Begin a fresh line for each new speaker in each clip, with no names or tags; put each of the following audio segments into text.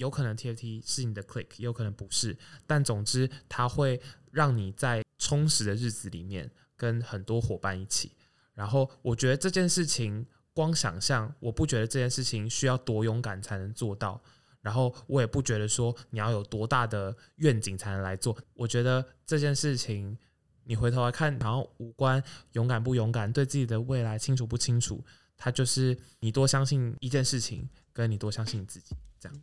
有可能 TFT 是你的 click，有可能不是，但总之它会让你在充实的日子里面跟很多伙伴一起。然后我觉得这件事情光想象，我不觉得这件事情需要多勇敢才能做到。然后我也不觉得说你要有多大的愿景才能来做。我觉得这件事情你回头来看，然后无关勇敢不勇敢，对自己的未来清楚不清楚，它就是你多相信一件事情，跟你多相信你自己这样。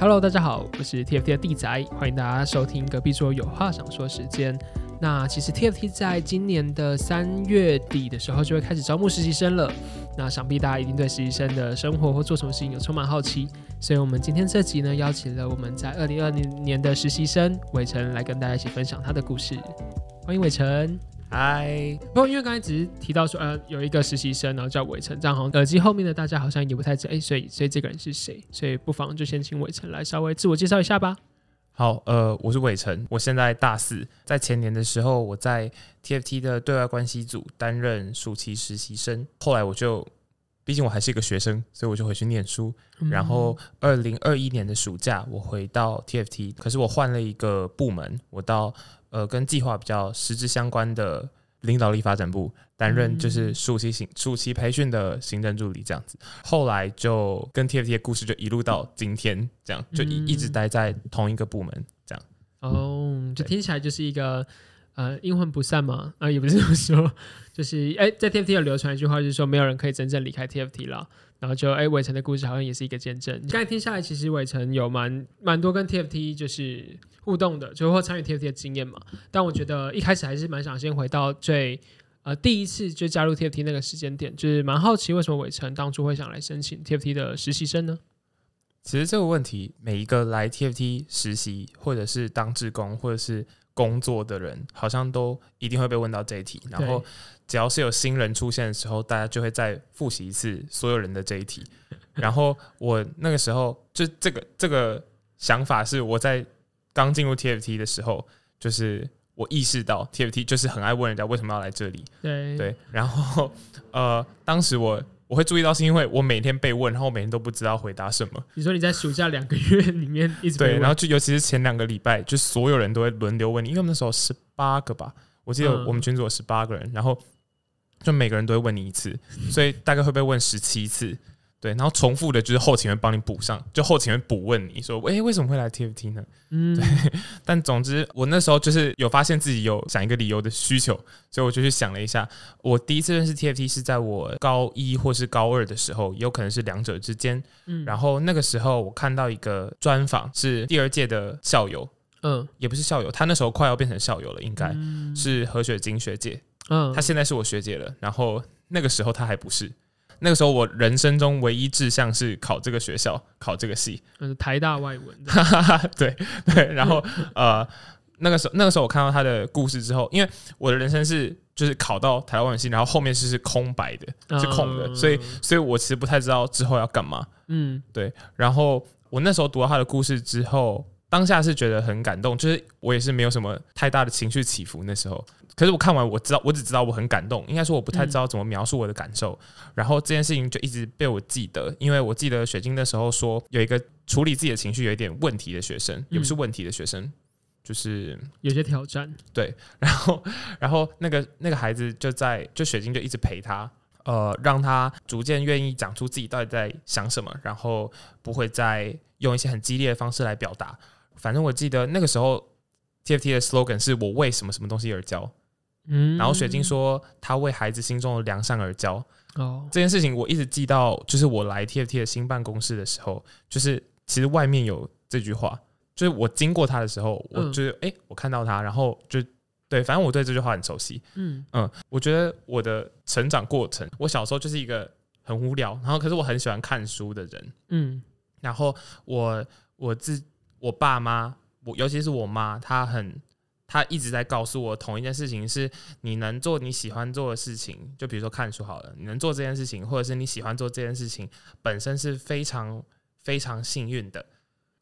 Hello，大家好，我是 TFT 的弟仔，欢迎大家收听隔壁桌有话想说时间。那其实 TFT 在今年的三月底的时候就会开始招募实习生了。那想必大家一定对实习生的生活或做什么事情有充满好奇，所以我们今天这集呢，邀请了我们在二零二零年的实习生伟成来跟大家一起分享他的故事。欢迎伟成。
嗨，
不过因为刚才只是提到说，呃，有一个实习生，然后叫伟成，这样好像耳机后面的大家好像也不太知道，哎，所以所以这个人是谁？所以不妨就先请伟成来稍微自我介绍一下吧。
好，呃，我是伟成，我现在大四，在前年的时候，我在 TFT 的对外关系组担任暑期实习生，后来我就，毕竟我还是一个学生，所以我就回去念书，嗯、然后二零二一年的暑假，我回到 TFT，可是我换了一个部门，我到。呃，跟计划比较实质相关的领导力发展部担任，就是暑期行暑期培训的行政助理这样子。后来就跟 TFT 的故事就一路到今天，这样就一一直待在同一个部门这样。
哦，就听起来就是一个呃阴魂不散嘛，啊也不是这么说，就是哎在 TFT 有流传一句话，就是说没有人可以真正离开 TFT 了。然后就哎伟成的故事好像也是一个见证。刚才听下来，其实伟成有蛮蛮多跟 TFT 就是。互动的，就或参与 TFT 的经验嘛。但我觉得一开始还是蛮想先回到最呃第一次就加入 TFT 那个时间点，就是蛮好奇为什么伟成当初会想来申请 TFT 的实习生呢？
其实这个问题，每一个来 TFT 实习或者是当志工或者是工作的人，好像都一定会被问到这一题。然后只要是有新人出现的时候，大家就会再复习一次所有人的这一题。然后我那个时候就这个这个想法是我在。刚进入 TFT 的时候，就是我意识到 TFT 就是很爱问人家为什么要来这里。
对
对，然后呃，当时我我会注意到，是因为我每天被问，然后我每天都不知道回答什么。
你说你在暑假两个月里面一直。
对，然后就尤其是前两个礼拜，就所有人都会轮流问你，因为我们那时候十八个吧，我记得我们群组有十八个人，嗯、然后就每个人都会问你一次，所以大概会被问十七次。对，然后重复的就是后勤会帮你补上，就后勤会补问你说，哎，为什么会来 TFT 呢？嗯，对。但总之，我那时候就是有发现自己有想一个理由的需求，所以我就去想了一下。我第一次认识 TFT 是在我高一或是高二的时候，也有可能是两者之间。嗯，然后那个时候我看到一个专访，是第二届的校友，嗯，也不是校友，他那时候快要变成校友了，应该是何雪晶学姐。嗯，她现在是我学姐了，然后那个时候她还不是。那个时候，我人生中唯一志向是考这个学校，考这个系，
嗯，台大外文。
对对，然后 呃，那个时候，那个时候我看到他的故事之后，因为我的人生是就是考到台大外文系，然后后面是是空白的，是空的，所以，所以我其实不太知道之后要干嘛。嗯，对。然后我那时候读到他的故事之后，当下是觉得很感动，就是我也是没有什么太大的情绪起伏那时候。可是我看完，我知道，我只知道我很感动。应该说，我不太知道怎么描述我的感受。嗯、然后这件事情就一直被我记得，因为我记得雪晶那时候说，有一个处理自己的情绪有一点问题的学生，也不是问题的学生，嗯、就是
有些挑战。
对，然后，然后那个那个孩子就在，就雪晶就一直陪他，呃，让他逐渐愿意讲出自己到底在想什么，然后不会再用一些很激烈的方式来表达。反正我记得那个时候，TFT 的 slogan 是我为什么什么东西而教。嗯，然后水晶说他为孩子心中的良善而教。哦，这件事情我一直记到，就是我来 TFT 的新办公室的时候，就是其实外面有这句话，就是我经过他的时候，我就是哎、嗯，我看到他，然后就对，反正我对这句话很熟悉。嗯嗯，我觉得我的成长过程，我小时候就是一个很无聊，然后可是我很喜欢看书的人。嗯，然后我我自我爸妈，我尤其是我妈，她很。他一直在告诉我同一件事情：是你能做你喜欢做的事情，就比如说看书好了，你能做这件事情，或者是你喜欢做这件事情，本身是非常非常幸运的。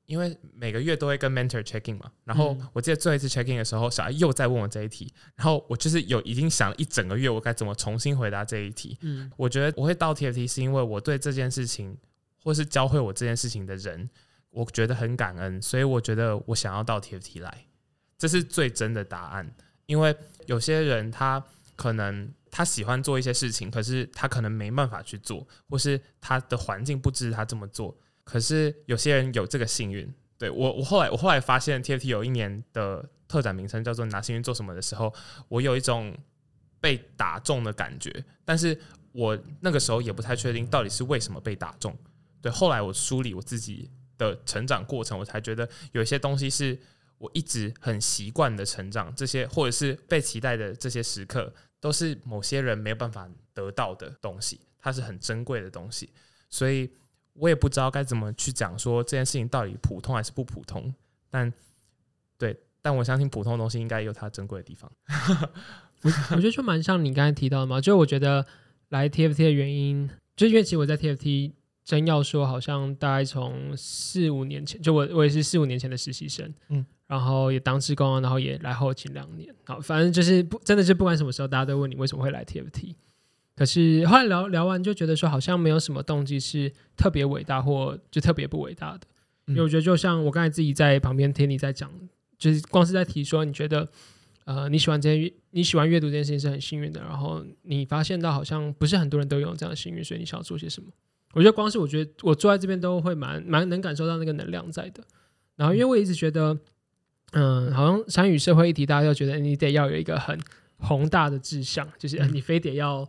因为每个月都会跟 mentor check in 嘛，然后我记得最后一次 check in 的时候，小艾又在问我这一题，然后我就是有已经想了一整个月，我该怎么重新回答这一题。嗯，我觉得我会到 TFT 是因为我对这件事情，或是教会我这件事情的人，我觉得很感恩，所以我觉得我想要到 TFT 来，这是最真的答案。因为有些人他可能他喜欢做一些事情，可是他可能没办法去做，或是他的环境不支持他这么做。可是有些人有这个幸运，对，我我后来我后来发现 TFT 有一年的特展名称叫做“拿幸运做什么”的时候，我有一种被打中的感觉，但是我那个时候也不太确定到底是为什么被打中。对，后来我梳理我自己的成长过程，我才觉得有一些东西是我一直很习惯的成长，这些或者是被期待的这些时刻，都是某些人没有办法得到的东西，它是很珍贵的东西，所以。我也不知道该怎么去讲说这件事情到底普通还是不普通，但对，但我相信普通的东西应该有它珍贵的地方。
我 我觉得就蛮像你刚才提到的嘛，就我觉得来 TFT 的原因，就因为其实我在 TFT 真要说，好像大概从四五年前，就我我也是四五年前的实习生，嗯，然后也当志工，然后也来后勤两年，好，反正就是不真的是不管什么时候，大家都问你为什么会来 TFT。可是后来聊聊完就觉得说好像没有什么动机是特别伟大或就特别不伟大的，因为我觉得就像我刚才自己在旁边听你在讲，就是光是在提说你觉得呃你喜欢这些你喜欢阅读这件事情是很幸运的，然后你发现到好像不是很多人都有这样的幸运，所以你想要做些什么？我觉得光是我觉得我坐在这边都会蛮蛮能感受到那个能量在的。然后因为我一直觉得嗯，好像参与社会议题，大家就觉得你得要有一个很宏大的志向，就是你非得要。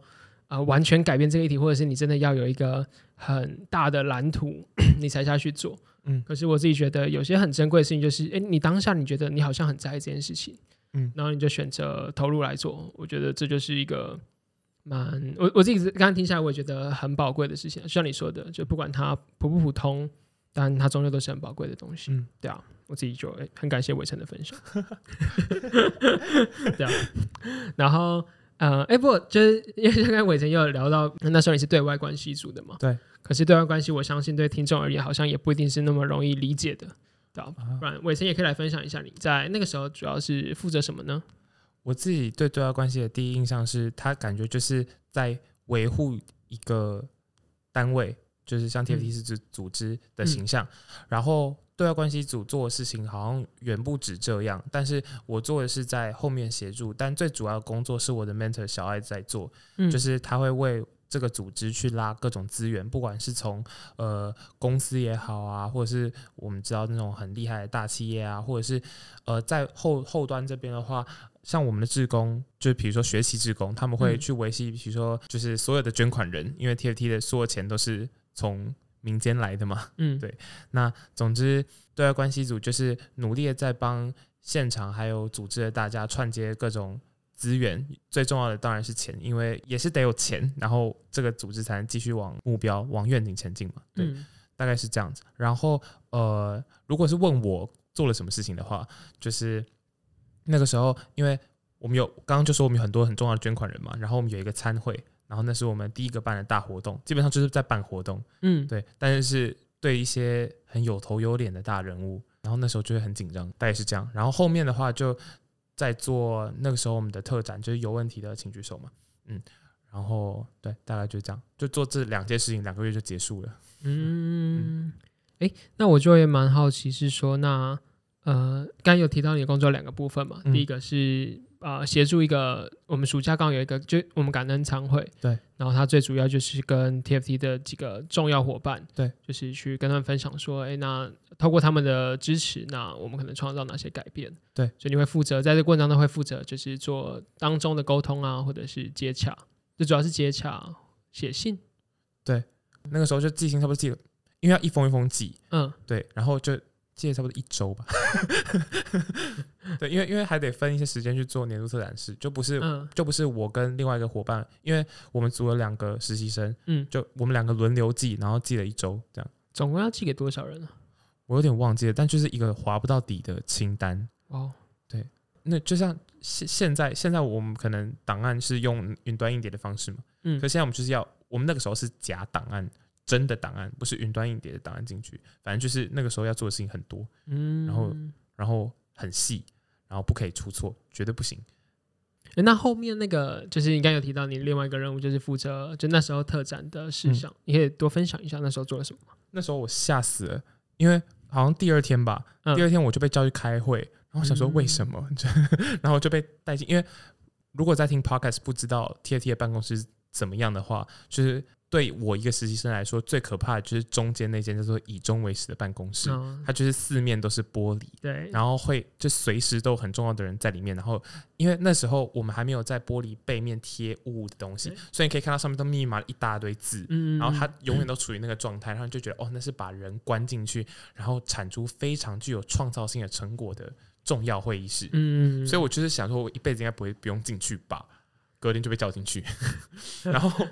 啊、呃，完全改变这个议题，或者是你真的要有一个很大的蓝图，你才下去做。嗯，可是我自己觉得有些很珍贵的事情，就是，诶、欸，你当下你觉得你好像很在意这件事情，嗯，然后你就选择投入来做。我觉得这就是一个蛮，我我自己刚刚听下来，我也觉得很宝贵的事情。像你说的，就不管它普不普通，但它终究都是很宝贵的东西。嗯，对啊，我自己就、欸、很感谢伟成的分享。对啊，然后。呃，哎、欸，不，就是因为刚刚伟成又有聊到，那时候你是对外关系组的嘛？对。可是对外关系，我相信对听众而言，好像也不一定是那么容易理解的，对吧？不然伟成也可以来分享一下，你在那个时候主要是负责什么呢？
我自己对对外关系的第一印象是，他感觉就是在维护一个单位，就是像 TFT 是指组织的形象，嗯、然后。对外关系组做的事情好像远不止这样，但是我做的是在后面协助，但最主要的工作是我的 mentor 小爱在做，嗯、就是他会为这个组织去拉各种资源，不管是从呃公司也好啊，或者是我们知道那种很厉害的大企业啊，或者是呃在后后端这边的话，像我们的志工，就比如说学习志工，他们会去维系，比如说就是所有的捐款人，因为 TFT 的所有钱都是从。民间来的嘛，嗯，对。那总之，对外关系组就是努力的在帮现场还有组织的大家串接各种资源。最重要的当然是钱，因为也是得有钱，然后这个组织才能继续往目标、往愿景前进嘛。对，嗯、大概是这样子。然后，呃，如果是问我做了什么事情的话，就是那个时候，因为我们有刚刚就说我们有很多很重要的捐款人嘛，然后我们有一个参会。然后那是我们第一个办的大活动，基本上就是在办活动，嗯，对。但是是对一些很有头有脸的大人物，然后那时候就会很紧张，大概是这样。然后后面的话就在做那个时候我们的特展，就是有问题的请举手嘛，嗯。然后对，大概就这样，就做这两件事情，两个月就结束了。嗯，
哎、嗯，那我就也蛮好奇，是说那呃，刚刚有提到你的工作两个部分嘛，嗯、第一个是。啊，协助一个，我们暑假刚有一个，就我们感恩餐会，对，然后他最主要就是跟 TFT 的几个重要伙伴，对，就是去跟他们分享说，哎，那透过他们的支持，那我们可能创造哪些改变？对，所以你会负责在这个过程当中会负责，就是做当中的沟通啊，或者是接洽，最主要是接洽，写信，
对，那个时候就寄信差不多寄了，因为要一封一封寄，嗯，对，然后就。记得差不多一周吧，对，因为因为还得分一些时间去做年度特展示，就不是、嗯、就不是我跟另外一个伙伴，因为我们组了两个实习生，嗯，就我们两个轮流寄，然后寄了一周，这样，
总共要寄给多少人呢？
我有点忘记了，但就是一个划不到底的清单哦。对，那就像现现在现在我们可能档案是用云端硬碟的方式嘛，嗯，可现在我们就是要，我们那个时候是假档案。真的档案，不是云端硬碟的档案进去。反正就是那个时候要做的事情很多，嗯，然后然后很细，然后不可以出错，绝对不行。
欸、那后面那个就是你刚有提到你另外一个任务，就是负责就那时候特展的事项，嗯、你可以多分享一下那时候做了什么吗？
那时候我吓死了，因为好像第二天吧，嗯、第二天我就被叫去开会，然后想说为什么，嗯、然后就被带进，因为如果在听 podcast 不知道 TFT 的办公室怎么样的话，就是。对我一个实习生来说，最可怕的就是中间那间叫做“以终为始”的办公室，嗯、它就是四面都是玻璃，对，然后会就随时都有很重要的人在里面。然后，因为那时候我们还没有在玻璃背面贴物的东西，所以你可以看到上面都密密麻麻一大堆字，嗯、然后它永远都处于那个状态，然后就觉得哦，那是把人关进去，然后产出非常具有创造性的成果的重要会议室。嗯，所以我就是想说，我一辈子应该不会不用进去吧？隔天就被叫进去，然后。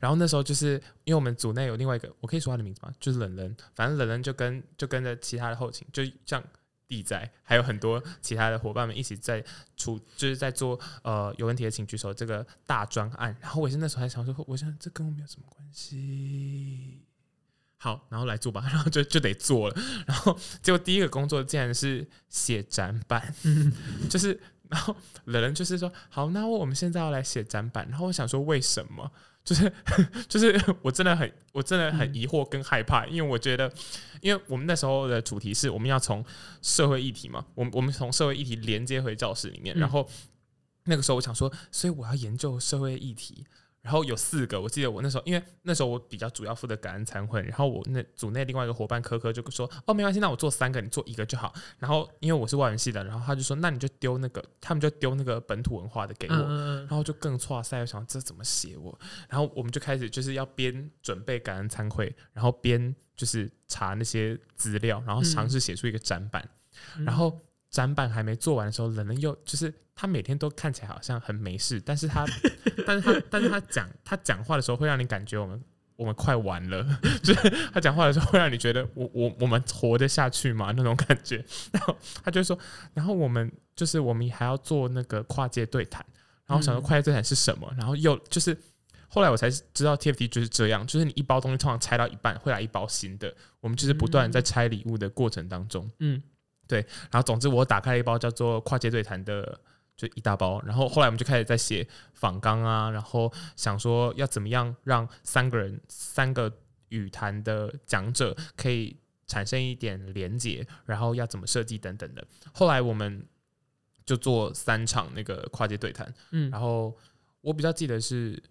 然后那时候就是因为我们组内有另外一个，我可以说他的名字吗？就是冷人，反正冷人就跟就跟着其他的后勤，就像地仔，还有很多其他的伙伴们一起在出，就是在做呃有问题的请举手这个大专案。然后我是那时候还想说，我想这跟我没有什么关系。好，然后来做吧，然后就就得做了。然后结果第一个工作竟然是写展板，就是然后冷人就是说，好，那我们现在要来写展板。然后我想说，为什么？就是 就是我真的很我真的很疑惑跟害怕，因为我觉得，因为我们那时候的主题是我们要从社会议题嘛，我们我们从社会议题连接回教室里面，然后那个时候我想说，所以我要研究社会议题。然后有四个，我记得我那时候，因为那时候我比较主要负责感恩餐会，然后我那组内另外一个伙伴科科就说，哦，没关系，那我做三个，你做一个就好。然后因为我是外文系的，然后他就说，那你就丢那个，他们就丢那个本土文化的给我，然后就更挫赛，我想这怎么写我？然后我们就开始就是要边准备感恩餐会，然后边就是查那些资料，然后尝试写出一个展板，然后。展板还没做完的时候，冷人又就是他每天都看起来好像很没事，但是他，但是他，但是他讲他讲话的时候会让你感觉我们我们快完了，就是他讲话的时候会让你觉得我我我们活得下去吗？那种感觉。然后他就说，然后我们就是我们还要做那个跨界对谈，然后想说跨界对谈是什么，然后又就是后来我才知道 TFT 就是这样，就是你一包东西通常拆到一半会来一包新的，我们就是不断在拆礼物的过程当中，嗯。对，然后总之我打开了一包叫做跨界对谈的，就一大包。然后后来我们就开始在写访纲啊，然后想说要怎么样让三个人三个语坛的讲者可以产生一点连结，然后要怎么设计等等的。后来我们就做三场那个跨界对谈，嗯，然后我比较记得是，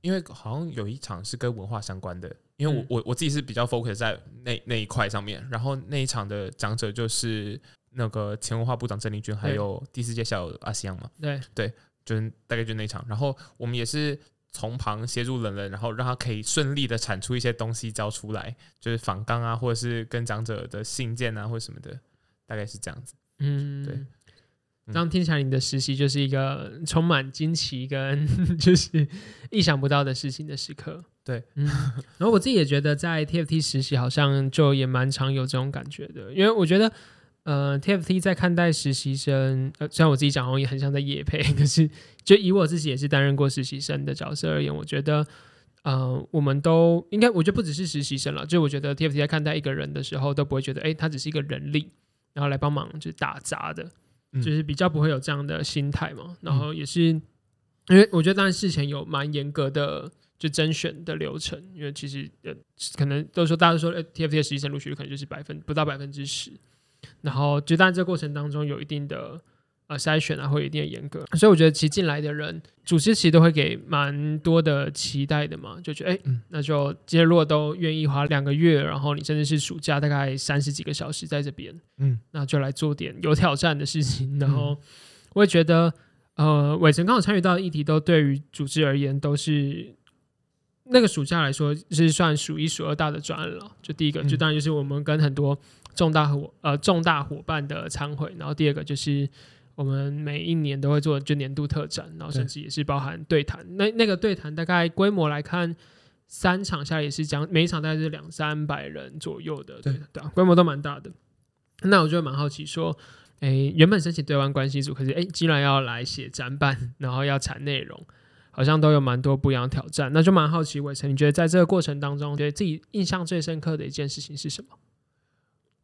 因为好像有一场是跟文化相关的。因为我我我自己是比较 focus 在那那一块上面，然后那一场的讲者就是那个前文化部长郑丽君，还有第四届校友阿西洋嘛，对。对，就是大概就那一场，然后我们也是从旁协助冷人，然后让他可以顺利的产出一些东西交出来，就是访纲啊，或者是跟长者的信件啊，或者什么的，大概是这样子，嗯，对。
这样听起来，你的实习就是一个充满惊奇跟 就是意想不到的事情的时刻。
对，
嗯，然后我自己也觉得在 TFT 实习好像就也蛮常有这种感觉的，因为我觉得，呃，TFT 在看待实习生，呃，虽然我自己讲好像也很像在野配，可是就以我自己也是担任过实习生的角色而言，我觉得，呃，我们都应该，我觉得不只是实习生了，就我觉得 TFT 在看待一个人的时候，都不会觉得，哎，他只是一个人力，然后来帮忙就是打杂的。就是比较不会有这样的心态嘛，然后也是因为我觉得当然事前有蛮严格的就甄选的流程，因为其实呃可能都说大家都说 TFT 的实习生录取率可能就是百分不到百分之十，然后就当然这个过程当中有一定的。呃，筛选啊会有一定的严格，所以我觉得其实进来的人，组织其实都会给蛮多的期待的嘛，就觉得哎，嗯、那就今天如果都愿意花两个月，然后你甚至是暑假大概三十几个小时在这边，嗯，那就来做点有挑战的事情。然后我也觉得，呃，伟成刚好参与到的议题，都对于组织而言都是那个暑假来说是算数一数二大的专案了。就第一个，就当然就是我们跟很多重大伙呃重大伙伴的参会，然后第二个就是。我们每一年都会做就年度特展，然后甚至也是包含对谈。那那个对谈大概规模来看，三场下来也是讲每一场大概是两三百人左右的，对对啊，规模都蛮大的。那我就蛮好奇说，哎，原本申请对外关系组，可是哎，既然要来写展板，然后要产内容，好像都有蛮多不一样的挑战。那就蛮好奇，伟成，你觉得在这个过程当中，觉得自己印象最深刻的一件事情是什么？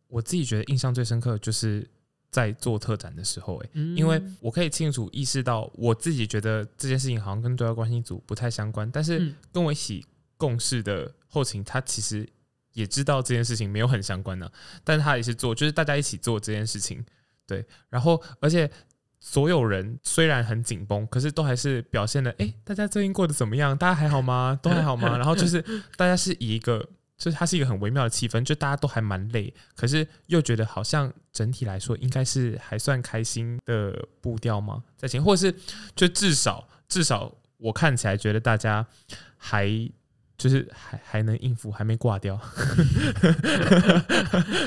我自己觉得印象最深刻就是在做特展的时候，哎，因为我可以清楚意识到，我自己觉得这件事情好像跟对外关系组不太相关，但是跟我一起共事的后勤，他其实也知道这件事情没有很相关的，但是他也是做，就是大家一起做这件事情，对，然后而且。所有人虽然很紧绷，可是都还是表现的，哎、欸，大家最近过得怎么样？大家还好吗？都还好吗？然后就是大家是以一个，就是它是一个很微妙的气氛，就大家都还蛮累，可是又觉得好像整体来说应该是还算开心的步调吗？在前，或者是就至少至少我看起来觉得大家还。就是还还能应付，还没挂掉，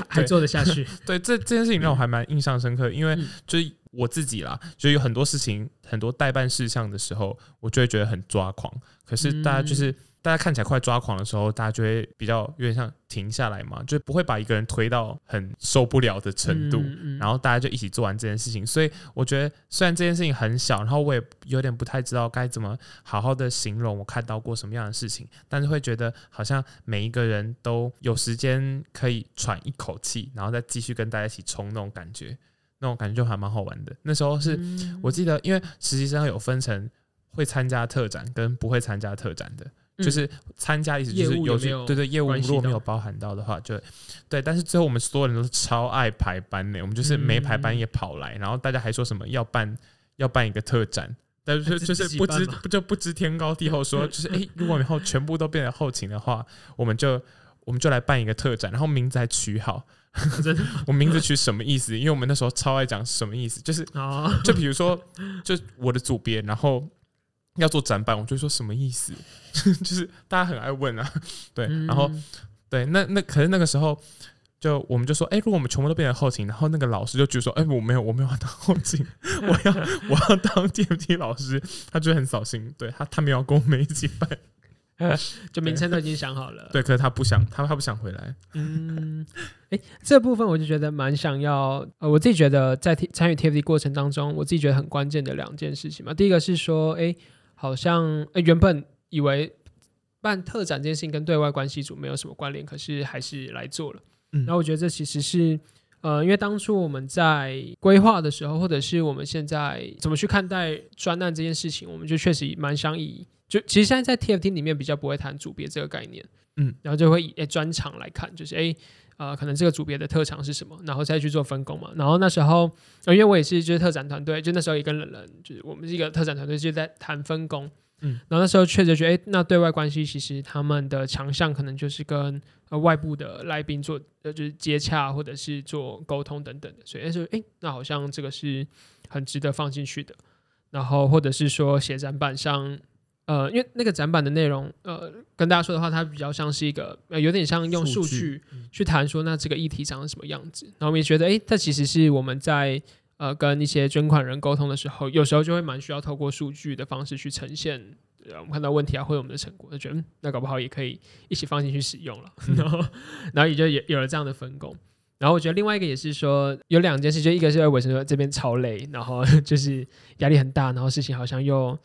还做得下去。
对，这这件事情让我还蛮印象深刻，因为就是我自己啦，就有很多事情，很多代办事项的时候，我就会觉得很抓狂。可是大家就是。大家看起来快抓狂的时候，大家就会比较有点像停下来嘛，就不会把一个人推到很受不了的程度，嗯嗯、然后大家就一起做完这件事情。所以我觉得，虽然这件事情很小，然后我也有点不太知道该怎么好好的形容我看到过什么样的事情，但是会觉得好像每一个人都有时间可以喘一口气，然后再继续跟大家一起冲那种感觉，那种感觉就还蛮好玩的。那时候是我记得，因为实习生有分成会参加特展跟不会参加特展的。就是参加意思就是有些对对业务如果没有包含到的话，就对。但是最后我们所有人都是超爱排班的，我们就是没排班也跑来，然后大家还说什么要办要办一个特展，但是就是不知就不知天高地厚说就是哎，如果以后全部都变成后勤的话，我们就我们就来办一个特展，然后名字还取好，我名字取什么意思？因为我们那时候超爱讲什么意思，就是就比如说就我的组别，然后。要做展板，我就说什么意思？就是大家很爱问啊，对，然后对，那那可是那个时候，就我们就说，哎、欸，如果我们全部都变成后勤，然后那个老师就举手，哎、欸，我没有，我没有要当后勤，我要我要当 TFT 老师，他就很扫兴，对他他没有跟我们一起办，
就名称都已经想好了，
对，可是他不想，他他不想回来，
嗯，哎、欸，这部分我就觉得蛮想要，呃，我自己觉得在参与 TFT 过程当中，我自己觉得很关键的两件事情嘛，第一个是说，哎、欸。好像原本以为办特展这件事情跟对外关系组没有什么关联，可是还是来做了。嗯，然后我觉得这其实是呃，因为当初我们在规划的时候，或者是我们现在怎么去看待专案这件事情，我们就确实蛮想以就其实现在在 TFT 里面比较不会谈组别这个概念，嗯，然后就会以诶专场来看，就是诶。欸呃，可能这个组别的特长是什么，然后再去做分工嘛。然后那时候，呃、因为我也是就是特展团队，就那时候也跟冷人，就是我们是一个特展团队，就在谈分工。嗯，然后那时候确实觉得，哎，那对外关系其实他们的强项可能就是跟呃外部的来宾做，呃，就是接洽或者是做沟通等等的。所以那时候，哎，那好像这个是很值得放进去的。然后或者是说写展板上。呃，因为那个展板的内容，呃，跟大家说的话，它比较像是一个，呃，有点像用数据去谈说，那这个议题长什么样子。然后我们也觉得，哎，这其实是我们在呃跟一些捐款人沟通的时候，有时候就会蛮需要透过数据的方式去呈现，呃，我们看到问题啊，或者我们的成果，就觉得，嗯，那搞不好也可以一起放进去使用了。然后，然后也就也有了这样的分工。然后我觉得另外一个也是说，有两件事，就一个是伟成说这边超累，然后 就是压力很大，然后事情好像又。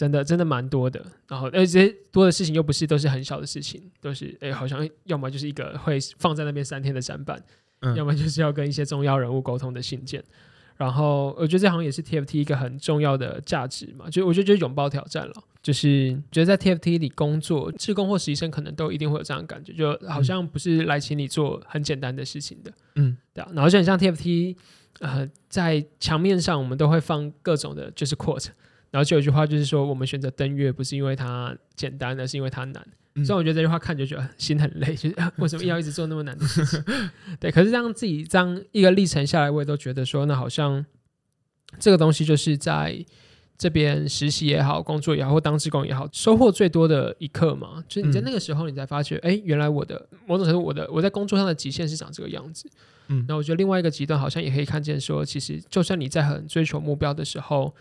真的真的蛮多的，然后而且多的事情又不是都是很小的事情，都是哎，好像要么就是一个会放在那边三天的展板，嗯、要么就是要跟一些重要人物沟通的信件。然后我觉得这好像也是 TFT 一个很重要的价值嘛，就我觉得就是拥抱挑战了，就是觉得在 TFT 里工作，志工或实习生可能都一定会有这样的感觉，就好像不是来请你做很简单的事情的，嗯，对啊。然后就很像 TFT，呃，在墙面上我们都会放各种的，就是 quote。然后就有一句话，就是说我们选择登月不是因为它简单，而是因为它难。嗯、所以我觉得这句话看就觉得心很累，就是为什么要一直做那么难的事情？对，可是让自己这样一个历程下来，我也都觉得说，那好像这个东西就是在这边实习也好，工作也好，或当志工也好，收获最多的一刻嘛。就是你在那个时候，你才发觉，哎、嗯，原来我的某种程度，我的我在工作上的极限是长这个样子。嗯，那我觉得另外一个极端，好像也可以看见说，其实就算你在很追求目标的时候。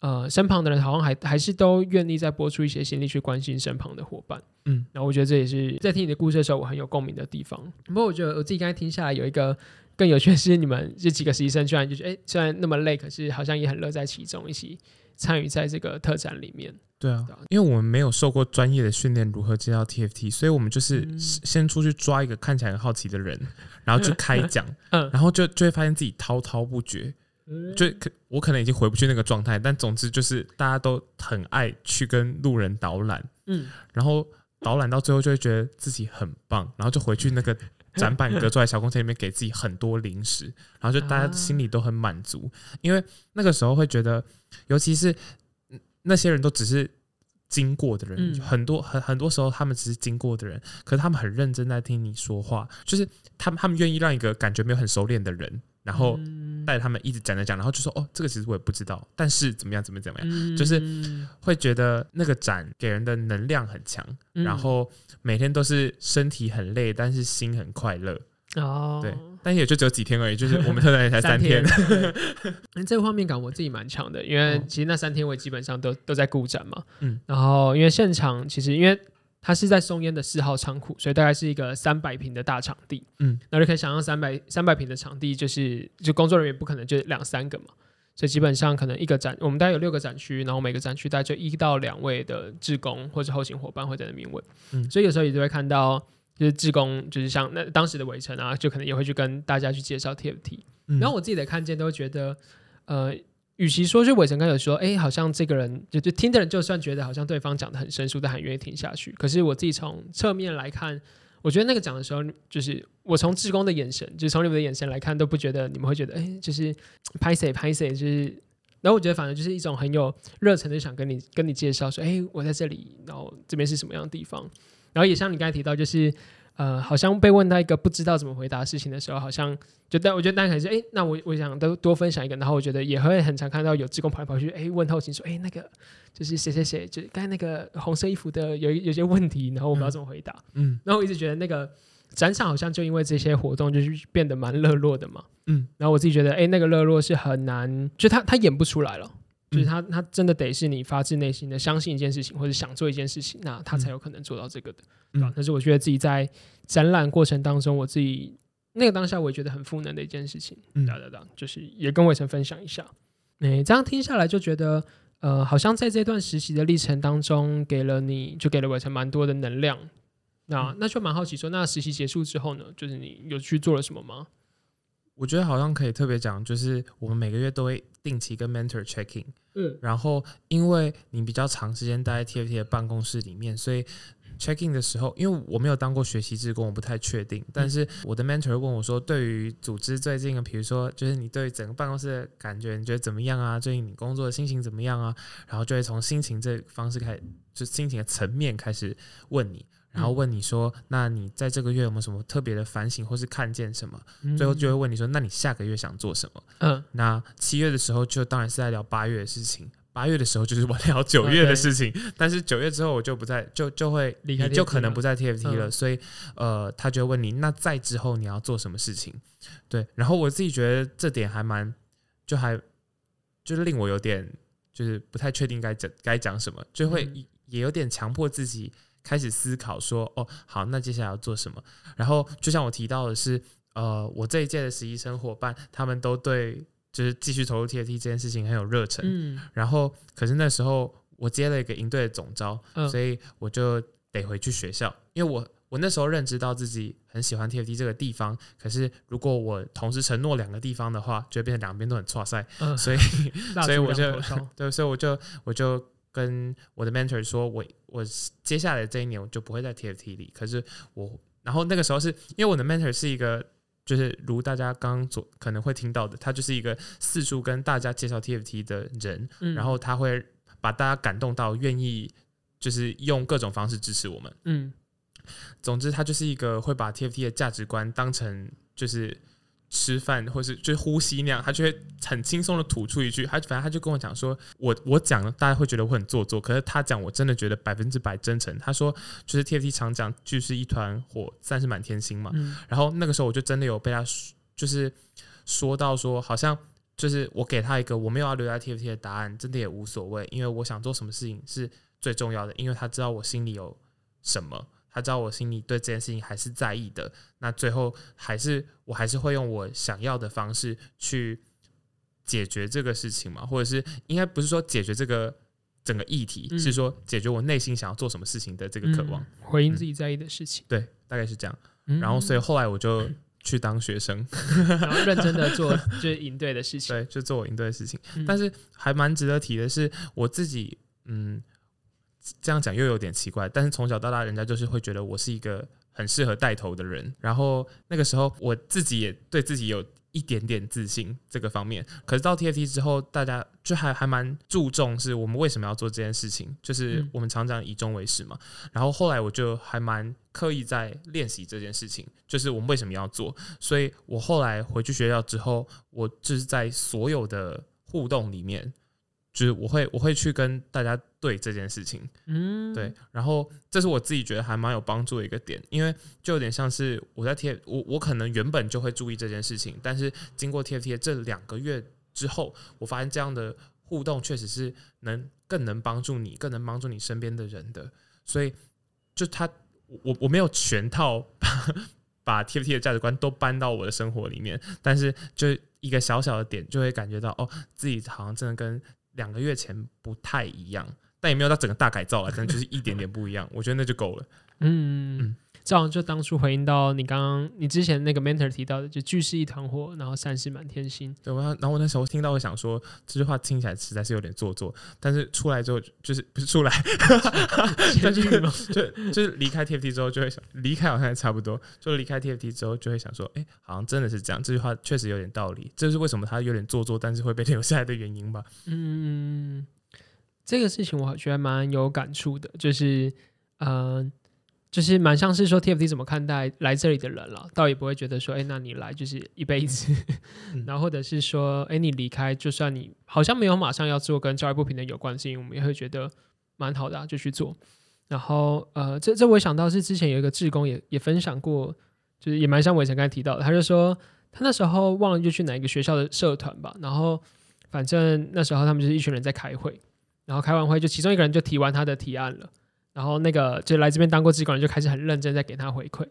呃，身旁的人好像还还是都愿意再拨出一些心力去关心身旁的伙伴，嗯，然后我觉得这也是在听你的故事的时候，我很有共鸣的地方。不过我觉得我自己刚才听下来，有一个更有趣的是，你们这几个实习生居然就是，哎，虽然 那么累，可是好像也很乐在其中，一起参与在这个特展里面。
对啊，因为我们没有受过专业的训练如何介绍 TFT，所以我们就是先出去抓一个看起来很好奇的人，然后去开讲，嗯然后就就会发现自己滔滔不绝。就可我可能已经回不去那个状态，但总之就是大家都很爱去跟路人导览，嗯，然后导览到最后就会觉得自己很棒，然后就回去那个展板隔出来小空间里面给自己很多零食，然后就大家心里都很满足，因为那个时候会觉得，尤其是那些人都只是经过的人，很多很很多时候他们只是经过的人，可是他们很认真在听你说话，就是他们他们愿意让一个感觉没有很熟练的人。然后带他们一直讲着讲，然后就说哦，这个其实我也不知道，但是怎么样怎么样怎么样，就是会觉得那个展给人的能量很强，然后每天都是身体很累，但是心很快乐哦。对，但也就只有几天而已，就是我们特展也才三天。
这个画面感我自己蛮强的，因为其实那三天我基本上都都在顾展嘛。嗯，然后因为现场其实因为。它是在松烟的四号仓库，所以大概是一个三百平的大场地。嗯，那就可以想象三百三百平的场地，就是就工作人员不可能就两三个嘛，所以基本上可能一个展，我们大概有六个展区，然后每个展区大概就一到两位的志工或者后勤伙伴会在那边问。嗯，所以有时候也就会看到，就是志工就是像那当时的伟成啊，就可能也会去跟大家去介绍 TFT。嗯，然后我自己的看见都觉得，呃。与其说，就伟成刚有说，哎、好像这个人就就听的人，就算觉得好像对方讲的很生疏，但很愿意听下去。可是我自己从侧面来看，我觉得那个讲的时候，就是我从志工的眼神，就从你们的眼神来看，都不觉得你们会觉得，哎、就是拍谁拍谁，就是。然后我觉得，反正就是一种很有热忱的想跟你跟你介绍说，哎、我在这里，然后这边是什么样的地方。然后也像你刚才提到，就是。呃，好像被问到一个不知道怎么回答事情的时候，好像就但我觉得大家可能是哎，那我我想都多分享一个，然后我觉得也会很常看到有志工跑来跑去，哎，问后勤说，哎，那个就是谁谁谁，就是刚才那个红色衣服的有有些问题，然后我们要怎么回答？嗯，然后我一直觉得那个展场好像就因为这些活动就是变得蛮热络的嘛，嗯，然后我自己觉得，哎，那个热络是很难，就他他演不出来了。就是他，他真的得是你发自内心的相信一件事情，或者想做一件事情，那他才有可能做到这个的。嗯，啊，但是我觉得自己在展览过程当中，我自己那个当下我也觉得很赋能的一件事情。嗯，对对对，就是也跟伟成分享一下。哎，这样听下来就觉得，呃，好像在这段实习的历程当中，给了你就给了伟成蛮多的能量。那那就蛮好奇说，那实习结束之后呢，就是你有去做了什么吗？
我觉得好像可以特别讲，就是我们每个月都会定期跟 mentor checking，嗯，然后因为你比较长时间待在 TFT 的办公室里面，所以 checking 的时候，因为我没有当过学习志工，我不太确定。但是我的 mentor 问我说，对于组织最近的，比如说，就是你对整个办公室的感觉，你觉得怎么样啊？最近你工作的心情怎么样啊？然后就会从心情这方式开始，就心情的层面开始问你。然后问你说，那你在这个月有没有什么特别的反省，或是看见什么？最后就会问你说，那你下个月想做什么？嗯，那七月的时候就当然是在聊八月的事情，八月的时候就是我聊九月的事情。但是九月之后我就不再就就会离开，就可能不在 TFT 了。所以呃，他就会问你，那在之后你要做什么事情？对，然后我自己觉得这点还蛮，就还就是令我有点就是不太确定该讲该讲什么，就会也有点强迫自己。开始思考说，哦，好，那接下来要做什么？然后就像我提到的是，呃，我这一届的实习生伙伴，他们都对就是继续投入 TFT 这件事情很有热忱。嗯，然后可是那时候我接了一个营队的总招，嗯，所以我就得回去学校，因为我我那时候认知到自己很喜欢 TFT 这个地方，可是如果我同时承诺两个地方的话，就会变成两边都很挫赛，嗯，所以所以我就对，所以我就我就。跟我的 mentor 说，我我接下来这一年我就不会在 TFT 里。可是我，然后那个时候是因为我的 mentor 是一个，就是如大家刚刚所可能会听到的，他就是一个四处跟大家介绍 TFT 的人，嗯、然后他会把大家感动到愿意，就是用各种方式支持我们。嗯，总之他就是一个会把 TFT 的价值观当成就是。吃饭，或是就呼吸那样，他就会很轻松的吐出一句，他反正他就跟我讲说，我我讲了，大家会觉得我很做作，可是他讲我真的觉得百分之百真诚。他说就是 TFT 常讲就是一团火，算是满天星嘛。然后那个时候我就真的有被他就是说到说，好像就是我给他一个我没有要留在 TFT 的答案，真的也无所谓，因为我想做什么事情是最重要的，因为他知道我心里有什么。他知道我心里对这件事情还是在意的，那最后还是我还是会用我想要的方式去解决这个事情嘛，或者是应该不是说解决这个整个议题，嗯、是说解决我内心想要做什么事情的这个渴望，
嗯、回应自己在意的事情。
对，大概是这样。然后，所以后来我就去当学生，
嗯、然后认真的做就是应对的事情。
对，就做我应对的事情。嗯、但是还蛮值得提的是，我自己，嗯，这样讲又有点奇怪。但是从小到大，人家就是会觉得我是一个很适合带头的人。然后那个时候，我自己也对自己有。一点点自信这个方面，可是到 TFT 之后，大家就还还蛮注重是我们为什么要做这件事情，就是我们常常以终为始嘛。然后后来我就还蛮刻意在练习这件事情，就是我们为什么要做。所以我后来回去学校之后，我就是在所有的互动里面。就是我会我会去跟大家对这件事情，嗯，对，然后这是我自己觉得还蛮有帮助的一个点，因为就有点像是我在 TF，我我可能原本就会注意这件事情，但是经过 TFT 这两个月之后，我发现这样的互动确实是能更能帮助你，更能帮助你身边的人的，所以就他我我没有全套 把，把 TFT 的价值观都搬到我的生活里面，但是就一个小小的点就会感觉到哦，自己好像真的跟。两个月前不太一样，但也没有到整个大改造了，可能就是一点点不一样。我觉得那就够了。嗯
嗯，这样就当初回应到你刚刚你之前那个 mentor 提到的，就聚是一团火，然后散是满天星。
对，我然后我那时候听到，我想说这句话听起来实在是有点做作，但是出来之后就是不是出来，就就就是离开 TFT 之后就会想，离开好像也差不多，就离开 TFT 之后就会想说，哎、欸，好像真的是这样。这句话确实有点道理，这是为什么他有点做作，但是会被留下来的原因吧？
嗯，这个事情我觉得蛮有感触的，就是嗯。呃就是蛮像是说 TFT 怎么看待来这里的人了，倒也不会觉得说，哎、欸，那你来就是一辈子，嗯、然后或者是说，哎、欸，你离开，就算你好像没有马上要做跟教育不平等有关系，我们也会觉得蛮好的、啊，就去做。然后，呃，这这我想到是之前有一个志工也也分享过，就是也蛮像伟成刚才提到的，他就说他那时候忘了就去哪一个学校的社团吧，然后反正那时候他们就是一群人在开会，然后开完会就其中一个人就提完他的提案了。然后那个就来这边当过机管人就开始很认真在给他回馈，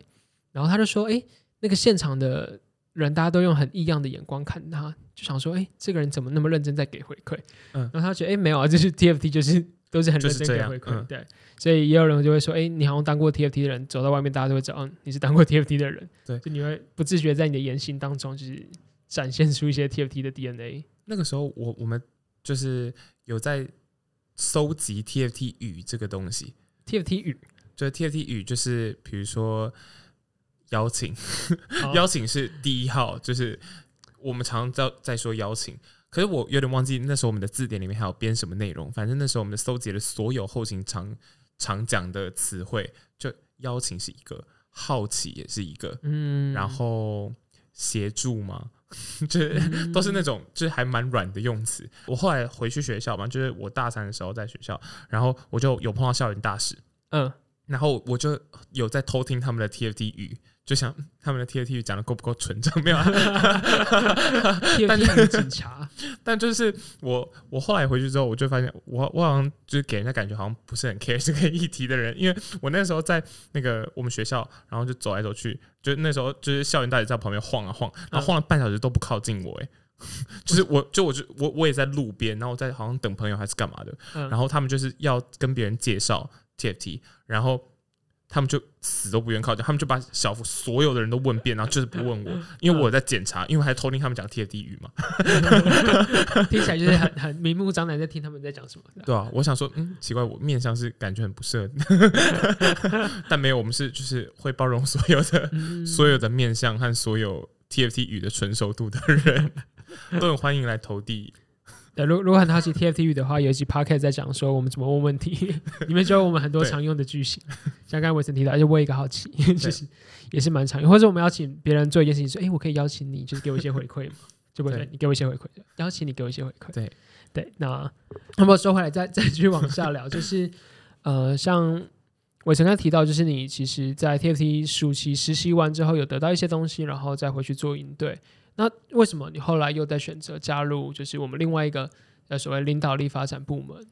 然后他就说：“哎，那个现场的人大家都用很异样的眼光看他，就想说：哎，这个人怎么那么认真在给回馈？嗯，然后他觉得：哎，没有啊，就是 TFT，就是都是很认真给回馈。嗯、对，所以也有人就会说：哎，你好像当过 TFT 的人，走到外面大家都会知道，嗯，你是当过 TFT 的人。对，就你会不自觉在你的言行当中就是展现出一些 TFT 的 DNA。
那个时候我我们就是有在收集 TFT 语这个东西。”
TFT 语，
就 TFT 语，就是比如说邀请，邀请是第一号，就是我们常常在在说邀请。可是我有点忘记那时候我们的字典里面还有编什么内容。反正那时候我们搜集了所有后勤常常讲的词汇，就邀请是一个，好奇也是一个，嗯，然后协助嘛，就是都是那种就是还蛮软的用词。我后来回去学校嘛，就是我大三的时候在学校，然后我就有碰到校园大使，嗯，然后我就有在偷听他们的 TFT 语，就想他们的 TFT 讲的够不够纯正？没有啊，
TFT 警察。
但就是我我后来回去之后，我就发现我我好像就是给人家感觉好像不是很 care 这个议题的人，因为我那时候在那个我们学校，然后就走来走去，就那时候就是校园大使在旁边晃啊晃，然后晃了半小时都不靠近我，哎，就是我就我就我我也在路边，然后我在好像等朋友还是干嘛的，然后他们就是要跟别人介绍 TFT，然后。他们就死都不愿靠近，他们就把小福所有的人都问遍，然后就是不问我，因为我在检查，因为还偷听他们讲 TFT 语嘛，
听起来就是很很明目张胆在听他们在讲什么。
对啊，我想说，嗯，奇怪，我面相是感觉很不适，但没有，我们是就是会包容所有的、嗯、所有的面相和所有 TFT 语的纯熟度的人，都很欢迎来投递。
对，如如果很好奇 TFT 语的话，有一集 Podcast 在讲说我们怎么问问题，里面教我们很多常用的句型，像刚才伟成提到，而且我一个好奇，就是也是蛮常用，或者我们邀请别人做一件事情，说，哎，我可以邀请你，就是给我一些回馈嘛，就不你给我一些回馈，邀请你给我一些回馈，
对。
对。那那么说回来，再 再继续往下聊，就是呃，像伟成刚提到，就是你其实，在 TFT 暑期实习完之后，有得到一些东西，然后再回去做应对。那为什么你后来又在选择加入，就是我们另外一个呃所谓领导力发展部门？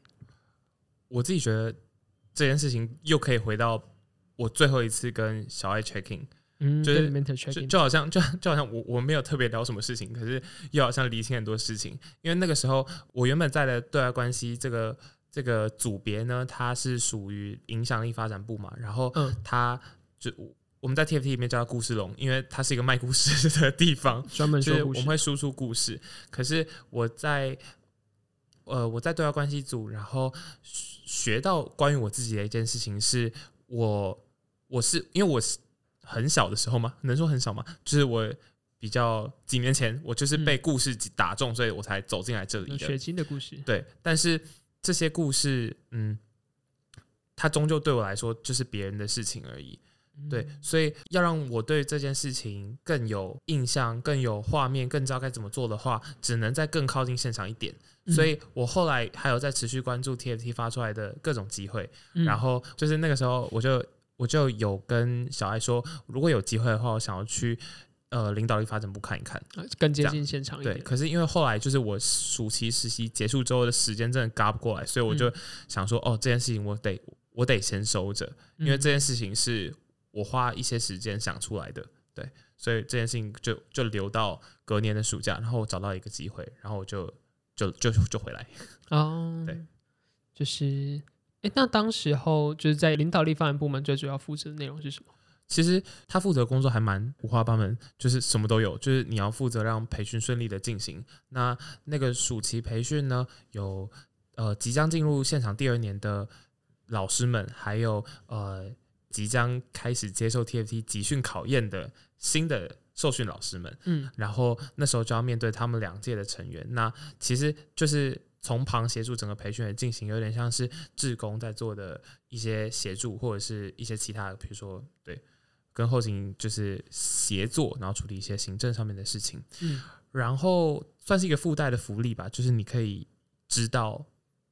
我自己觉得这件事情又可以回到我最后一次跟小爱 checking
嗯，
就是就好像就就好像我我没有特别聊什么事情，可是又好像理清很多事情。因为那个时候我原本在的对外关系这个这个组别呢，它是属于影响力发展部嘛，然后它就我们在 TFT 里面叫它故事龙，因为它是一个卖故事的地方，
专门
就是我们会输出故事。可是我在呃我在对外关系组，然后学到关于我自己的一件事情是，我我是因为我是。很小的时候嘛？能说很小吗？就是我比较几年前，我就是被故事打中，嗯、所以我才走进来这里的。
血腥的故事，
对。但是这些故事，嗯，它终究对我来说就是别人的事情而已。嗯、对，所以要让我对这件事情更有印象、更有画面、更知道该怎么做的话，只能再更靠近现场一点。嗯、所以我后来还有在持续关注 TFT 发出来的各种机会，嗯、然后就是那个时候我就。我就有跟小艾说，如果有机会的话，我想要去呃领导力发展部看一看，
更接近现场一点。
对，可是因为后来就是我暑期实习结束之后的时间真的赶不过来，所以我就想说，嗯、哦，这件事情我得我得先收着，因为这件事情是我花一些时间想出来的，对，所以这件事情就就留到隔年的暑假，然后我找到一个机会，然后我就就就就回来。
哦，对，就是。哎，那当时候就是在领导力发展部门最主要负责的内容是什么？
其实他负责工作还蛮五花八门，就是什么都有。就是你要负责让培训顺利的进行。那那个暑期培训呢，有呃即将进入现场第二年的老师们，还有呃即将开始接受 TFT 集训考验的新的受训老师们。嗯，然后那时候就要面对他们两届的成员。那其实就是。从旁协助整个培训的进行，有点像是志工在做的一些协助，或者是一些其他的，比如说对，跟后勤就是协作，然后处理一些行政上面的事情。嗯，然后算是一个附带的福利吧，就是你可以知道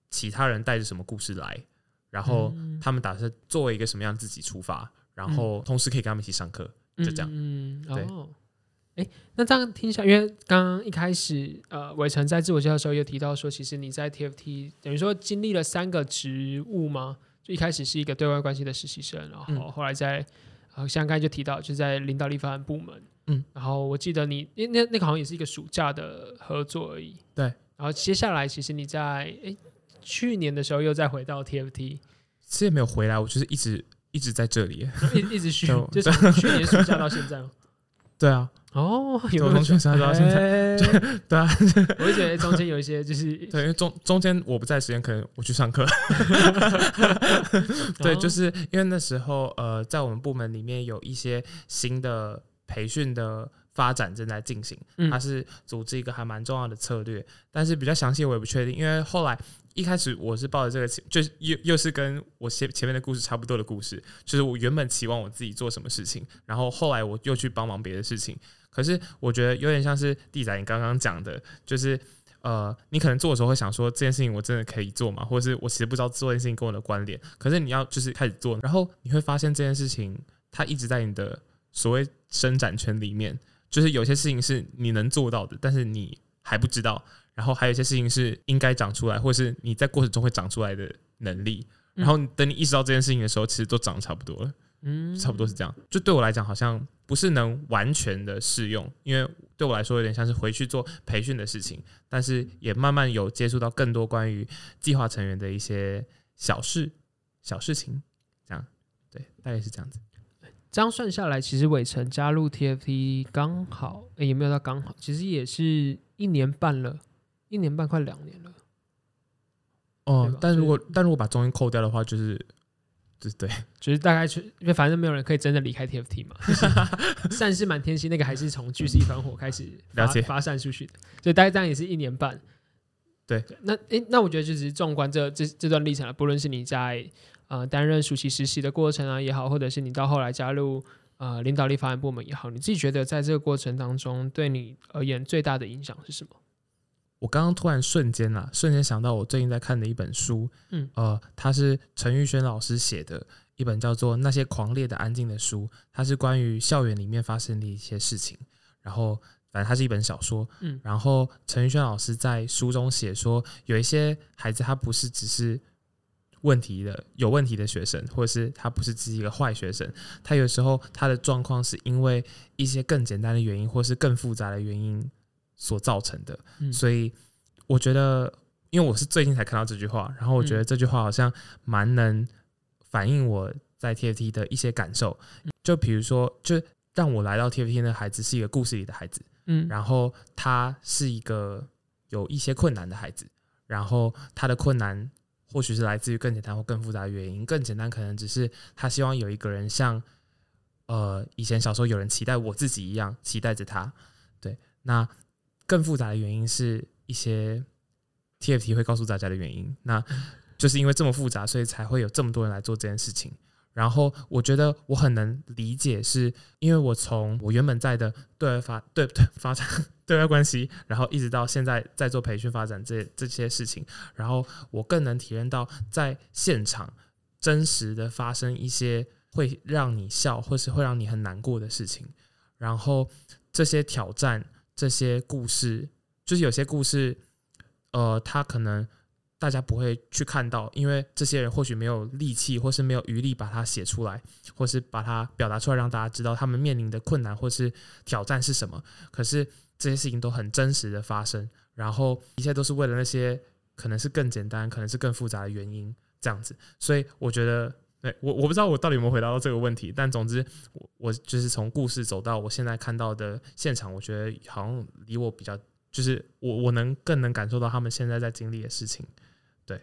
其他人带着什么故事来，然后他们打算作为一个什么样自己出发，然后同时可以跟他们一起上课，就这样。嗯，对。
哎，那这样听一下，因为刚刚一开始，呃，伟成在自我介绍的时候有提到说，其实你在 TFT 等于说经历了三个职务吗，就一开始是一个对外关系的实习生，然后后来在，呃，像刚才就提到，就在领导力发展部门，嗯，然后我记得你，那那那个好像也是一个暑假的合作而已，
对，
然后接下来其实你在哎去年的时候又再回到 TFT，
其实也没有回来，我就是一直一直在这里，
一一直续，就，就从去年暑假到现在，
对啊。
哦，有从
去年到现在，对啊，
我会觉得中间有一些就是，
对，因为中中间我不在时间，可能我去上课，对，就是因为那时候呃，在我们部门里面有一些新的培训的发展正在进行，它是组织一个还蛮重要的策略，但是比较详细我也不确定，因为后来。一开始我是抱着这个，就是又又是跟我前前面的故事差不多的故事，就是我原本期望我自己做什么事情，然后后来我又去帮忙别的事情。可是我觉得有点像是弟仔你刚刚讲的，就是呃，你可能做的时候会想说这件事情我真的可以做吗？或者是我其实不知道做这件事情跟我的关联。可是你要就是开始做，然后你会发现这件事情它一直在你的所谓伸展圈里面，就是有些事情是你能做到的，但是你还不知道。然后还有一些事情是应该长出来，或是你在过程中会长出来的能力。然后等你意识到这件事情的时候，其实都长得差不多了。嗯，差不多是这样。就对我来讲，好像不是能完全的适用，因为对我来说有点像是回去做培训的事情，但是也慢慢有接触到更多关于计划成员的一些小事、小事情。这样，对，大概是这样子。
这样算下来，其实伟成加入 TFT 刚好，诶，也没有到刚好，其实也是一年半了。一年半快两年了，
哦、嗯，但如果但如果把中间扣掉的话，就是，就是对，
就是大概是因为反正没有人可以真的离开 TFT 嘛，散是满天星那个还是从聚是一团火开始发了解发散出去的，所以大概这样也是一年半。
对，
那诶、欸，那我觉得就是纵观这这这段历程啊，不论是你在呃担任暑期实习的过程啊也好，或者是你到后来加入呃领导力发展部门也好，你自己觉得在这个过程当中对你而言最大的影响是什么？
我刚刚突然瞬间啊，瞬间想到我最近在看的一本书，嗯，呃，它是陈玉轩老师写的一本叫做《那些狂烈的安静》的书，它是关于校园里面发生的一些事情。然后，反正它是一本小说，嗯，然后陈玉轩老师在书中写说，有一些孩子他不是只是问题的有问题的学生，或者是他不是只是一个坏学生，他有时候他的状况是因为一些更简单的原因，或是更复杂的原因所造成的。嗯、所以我觉得，因为我是最近才看到这句话，然后我觉得这句话好像蛮能反映我在 TFT 的一些感受。就比如说，就让我来到 TFT 的孩子是一个故事里的孩子，嗯，然后他是一个有一些困难的孩子，然后他的困难。或许是来自于更简单或更复杂的原因。更简单可能只是他希望有一个人像，呃，以前小时候有人期待我自己一样期待着他。对，那更复杂的原因是一些 TFT 会告诉大家的原因。那就是因为这么复杂，所以才会有这么多人来做这件事情。然后我觉得我很能理解，是因为我从我原本在的对外发对不对发展 对外关系，然后一直到现在在做培训发展这这些事情，然后我更能体验到在现场真实的发生一些会让你笑或是会让你很难过的事情，然后这些挑战这些故事，就是有些故事，呃，他可能。大家不会去看到，因为这些人或许没有力气，或是没有余力把它写出来，或是把它表达出来，让大家知道他们面临的困难或是挑战是什么。可是这些事情都很真实的发生，然后一切都是为了那些可能是更简单、可能是更复杂的原因这样子。所以我觉得，对，我我不知道我到底有没有回答到这个问题，但总之我我就是从故事走到我现在看到的现场，我觉得好像离我比较，就是我我能更能感受到他们现在在经历的事情。对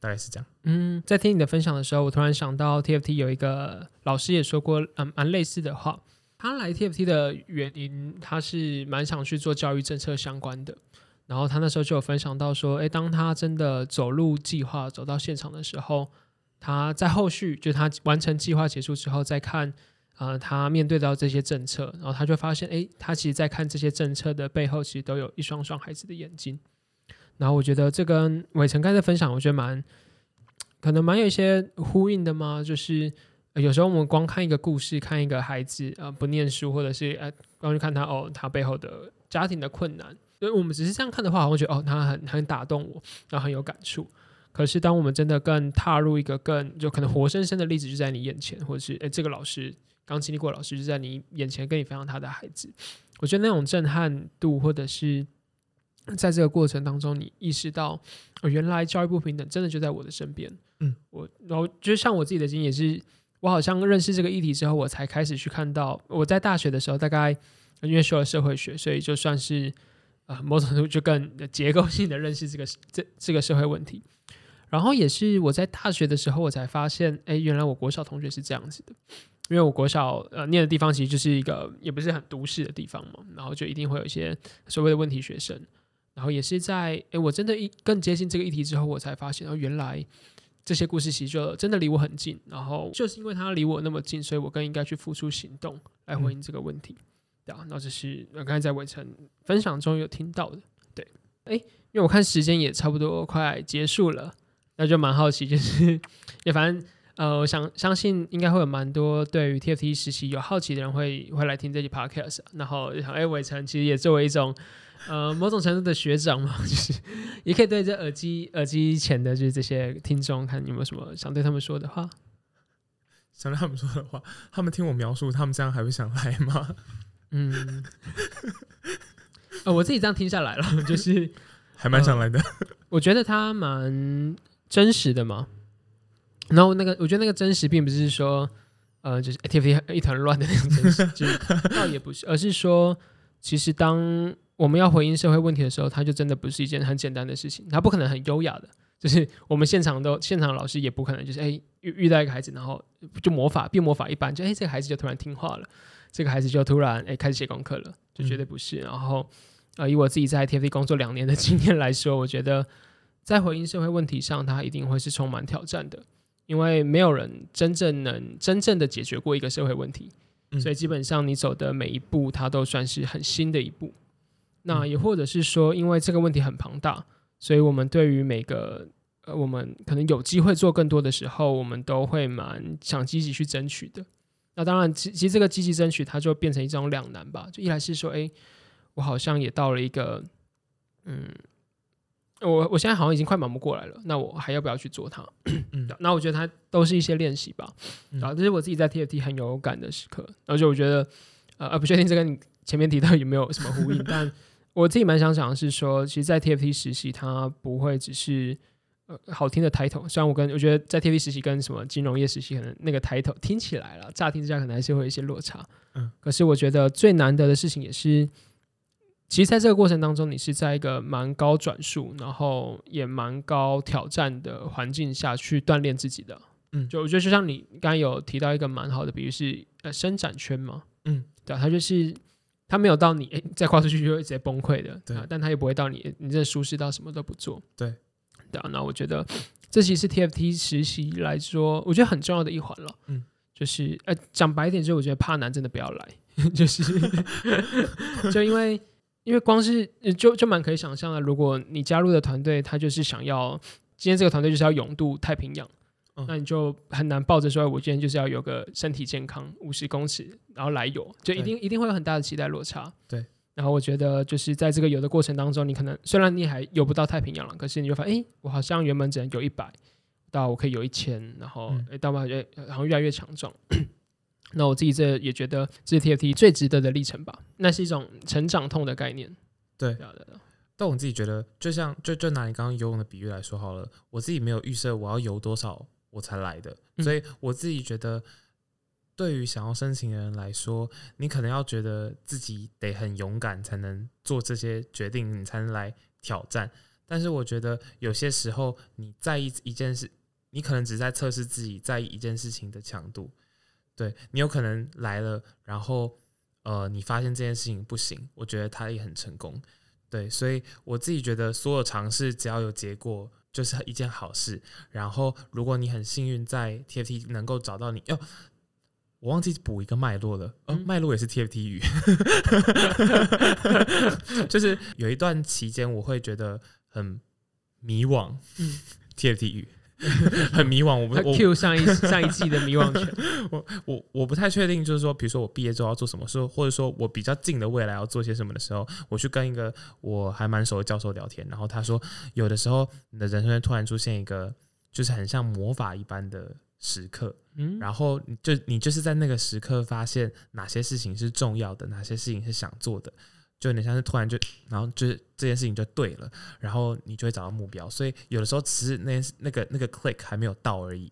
大概是这样。
嗯，在听你的分享的时候，我突然想到 TFT 有一个老师也说过，嗯，蛮类似的话。他来 TFT 的原因，他是蛮想去做教育政策相关的。然后他那时候就有分享到说，诶，当他真的走路计划，走到现场的时候，他在后续就他完成计划结束之后，再看，呃，他面对到这些政策，然后他就发现，诶，他其实在看这些政策的背后，其实都有一双双孩子的眼睛。然后我觉得这跟伟成刚才分享，我觉得蛮可能蛮有一些呼应的嘛。就是有时候我们光看一个故事，看一个孩子啊、不念书，或者是呃光去看他哦他背后的家庭的困难，所以我们只是这样看的话，我会觉得哦他很很打动我，然后很有感触。可是当我们真的更踏入一个更就可能活生生的例子就在你眼前，或者是诶这个老师刚经历过，老师就在你眼前跟你分享他的孩子，我觉得那种震撼度或者是。在这个过程当中，你意识到，哦，原来教育不平等真的就在我的身边。嗯，我然后就像我自己的经验也是，我好像认识这个议题之后，我才开始去看到。我在大学的时候，大概因为学了社会学，所以就算是呃某种程度就更结构性的认识这个这这个社会问题。然后也是我在大学的时候，我才发现，哎，原来我国小同学是这样子的。因为我国小呃念的地方其实就是一个也不是很都市的地方嘛，然后就一定会有一些所谓的问题学生。然后也是在哎，我真的一更接近这个议题之后，我才发现哦，原来这些故事其实就真的离我很近。然后就是因为它离我那么近，所以我更应该去付出行动来回应这个问题。对啊，那这是我刚才在伟成分享中有听到的。对，哎，因为我看时间也差不多快结束了，那就蛮好奇，就是也反正呃，我想相信应该会有蛮多对于 TFT 实习有好奇的人会会来听这期 Podcast。然后想，诶，伟成其实也作为一种。呃，某种程度的学长嘛，就是也可以对这耳机耳机前的就是这些听众，看你有没有什么想对他们说的话。
想对他们说的话，他们听我描述，他们这样还会想来吗？
嗯，呃，我自己这样听下来了，就是
还蛮想来的。
呃，我觉得他蛮真实的嘛。然后那个，我觉得那个真实，并不是说呃，就是 TFT 一团乱的那种真实，就是倒也不是，而是说，其实当。我们要回应社会问题的时候，它就真的不是一件很简单的事情。它不可能很优雅的，就是我们现场都现场老师也不可能就是哎遇遇到一个孩子，然后就魔法变魔法一般，就哎这个孩子就突然听话了，这个孩子就突然哎开始写功课了，就绝对不是。然后呃以我自己在 TFT 工作两年的经验来说，我觉得在回应社会问题上，它一定会是充满挑战的，因为没有人真正能真正的解决过一个社会问题，所以基本上你走的每一步，它都算是很新的一步。那也或者是说，因为这个问题很庞大，所以我们对于每个呃，我们可能有机会做更多的时候，我们都会蛮想积极去争取的。那当然，其其实这个积极争取，它就变成一种两难吧。就一来是说，哎，我好像也到了一个，嗯，我我现在好像已经快忙不过来了，那我还要不要去做它？嗯，那我觉得它都是一些练习吧。然后这是我自己在 TFT 很有感的时刻，而且我觉得呃，不确定这跟你前面提到有没有什么呼应，但我自己蛮想讲的是说，其实，在 TFT 实习，它不会只是。呃好听的 title，虽然我跟我觉得在 TFT 实习跟什么金融业实习，可能那个 title 听起来了，乍听之下可能还是会有一些落差。嗯，可是我觉得最难得的事情也是，其实在这个过程当中，你是在一个蛮高转速，然后也蛮高挑战的环境下去锻炼自己的。嗯，就我觉得就像你刚刚有提到一个蛮好的比喻是呃伸展圈嘛。嗯，对，它就是它没有到你诶再跨出去就会直接崩溃的，对，啊但它也不会到你你这舒适到什么都不做。对。对啊，那我觉得这其实是 TFT 实习来说，我觉得很重要的一环了。嗯，就是呃，讲白一点，就是我觉得怕难真的不要来，就是 就因为因为光是就就蛮可以想象的，如果你加入的团队他就是想要今天这个团队就是要勇渡太平洋，嗯，那你就很难抱着说，我今天就是要有个身体健康五十公尺，然后来游，就一定一定会有很大的期待落差。对。然后我觉得，就是在这个游的过程当中，你可能虽然你还游不到太平洋了，可是你就发现，哎，我好像原本只能游一百，到我可以游一千，然后哎，到嘛，哎，好像越来越强壮。那我自己这也觉得，这是 TFT 最值得的历程吧。那是一种成长痛的概念。对，
但我自己觉得，就像就就拿你刚刚游泳的比喻来说好了，我自己没有预设我要游多少我才来的，所以我自己觉得。对于想要申请的人来说，你可能要觉得自己得很勇敢，才能做这些决定，你才能来挑战。但是我觉得有些时候，你在意一件事，你可能只在测试自己在意一件事情的强度。对，你有可能来了，然后呃，你发现这件事情不行，我觉得他也很成功。对，所以我自己觉得所有尝试只要有结果，就是一件好事。然后如果你很幸运在 TFT 能够找到你，哟。我忘记补一个脉络了，哦，脉络也是 TFT 语，就是有一段期间我会觉得很迷惘，嗯，TFT 语 很迷惘，我不我
Q 上一上一季的迷惘拳，
我我我不太确定，就是说，比如说我毕业之后要做什么，说或者说我比较近的未来要做些什么的时候，我去跟一个我还蛮熟的教授聊天，然后他说，有的时候你的人生会突然出现一个，就是很像魔法一般的。时刻，嗯，然后就你就是在那个时刻发现哪些事情是重要的，哪些事情是想做的，就有点像是突然就，然后就是这件事情就对了，然后你就会找到目标。所以有的时候只是那那个那个 click 还没有到而已。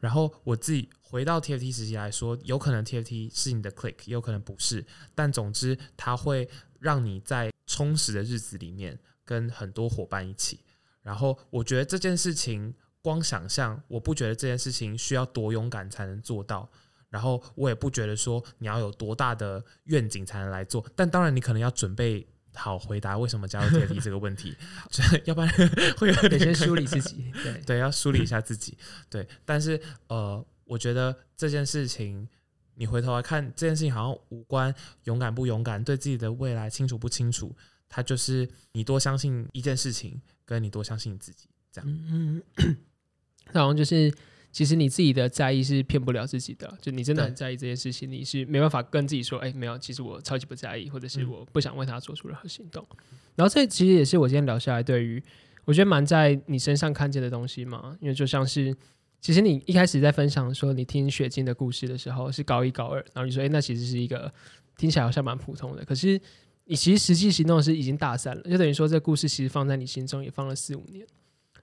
然后我自己回到 TFT 实习来说，有可能 TFT 是你的 click，也有可能不是，但总之它会让你在充实的日子里面跟很多伙伴一起。然后我觉得这件事情。光想象，我不觉得这件事情需要多勇敢才能做到，然后我也不觉得说你要有多大的愿景才能来做。但当然，你可能要准备好回答为什么加入 TFT 这个问题，要不然 会有点
先梳理自己。对
对，要梳理一下自己。对，但是呃，我觉得这件事情，你回头来看，这件事情好像无关勇敢不勇敢，对自己的未来清楚不清楚，它就是你多相信一件事情，跟你多相信你自己这样。嗯。
然后就是，其实你自己的在意是骗不了自己的。就你真的很在意这件事情，你是没办法跟自己说，哎，没有，其实我超级不在意，或者是我不想为他做出任何行动。然后这其实也是我今天聊下来，对于我觉得蛮在你身上看见的东西嘛。因为就像是，其实你一开始在分享说你听雪晶的故事的时候是高一高二，然后你说，哎，那其实是一个听起来好像蛮普通的。可是你其实实际行动是已经大三了，就等于说这个故事其实放在你心中也放了四五年，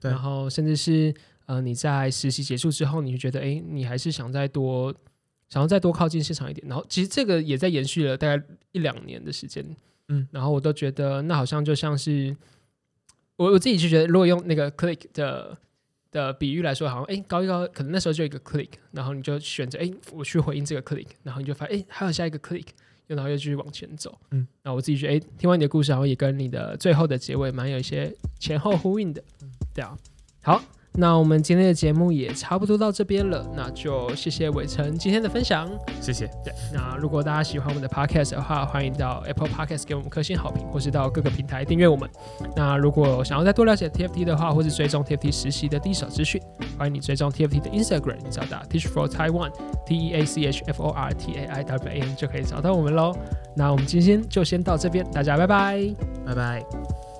然后甚至是。呃，你在实习结束之后，你就觉得，哎，你还是想再多，想要再多靠近市场一点。然后，其实这个也在延续了大概一两年的时间，嗯。然后我都觉得，那好像就像是我我自己就觉得，如果用那个 click 的的比喻来说，好像，哎，高一高，可能那时候就一个 click，然后你就选择，哎，我去回应这个 click，然后你就发现，哎，还有下一个 click，然后又继续往前走，嗯。那我自己觉得，哎，听完你的故事，然后也跟你的最后的结尾蛮有一些前后呼应的，对啊，好。那我们今天的节目也差不多到这边了，那就谢谢伟成今天的分享，
谢谢。
对，那如果大家喜欢我们的 Podcast 的话，欢迎到 Apple Podcast 给我们颗星好评，或是到各个平台订阅我们。那如果想要再多了解 TFT 的话，或是追踪 TFT 实习的第一手资讯，欢迎你追踪 TFT 的 Instagram，你找到 Teach for Taiwan T E A C H F O R T A I W A N 就可以找到我们喽。那我们今天就先到这边，大家拜拜，
拜拜。